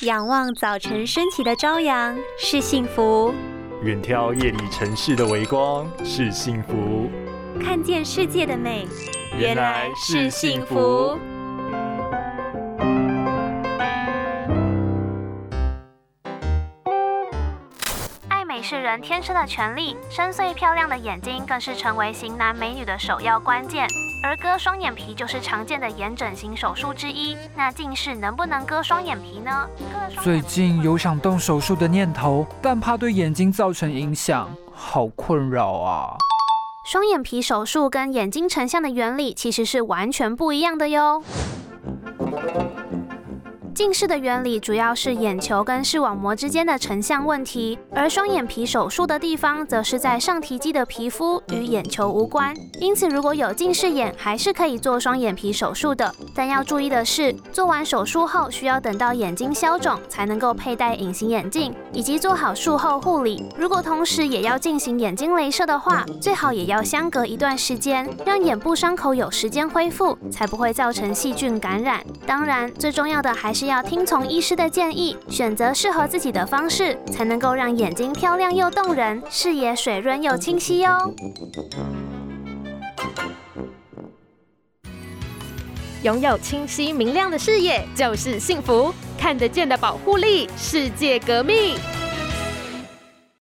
仰望早晨升起的朝阳是幸福，远眺夜里城市的微光是幸福，看见世界的美原来是幸福。爱美是人天生的权利，深邃漂亮的眼睛更是成为型男美女的首要关键。而割双眼皮就是常见的眼整形手术之一。那近视能不能割双眼皮呢？最近有想动手术的念头，但怕对眼睛造成影响，好困扰啊！双眼皮手术跟眼睛成像的原理其实是完全不一样的哟。近视的原理主要是眼球跟视网膜之间的成像问题，而双眼皮手术的地方则是在上提肌的皮肤，与眼球无关。因此，如果有近视眼，还是可以做双眼皮手术的。但要注意的是，做完手术后需要等到眼睛消肿才能够佩戴隐形眼镜，以及做好术后护理。如果同时也要进行眼睛镭射的话，最好也要相隔一段时间，让眼部伤口有时间恢复，才不会造成细菌感染。当然，最重要的还是。要听从医师的建议，选择适合自己的方式，才能够让眼睛漂亮又动人，视野水润又清晰哦。拥有清晰明亮的视野就是幸福，看得见的保护力，世界革命。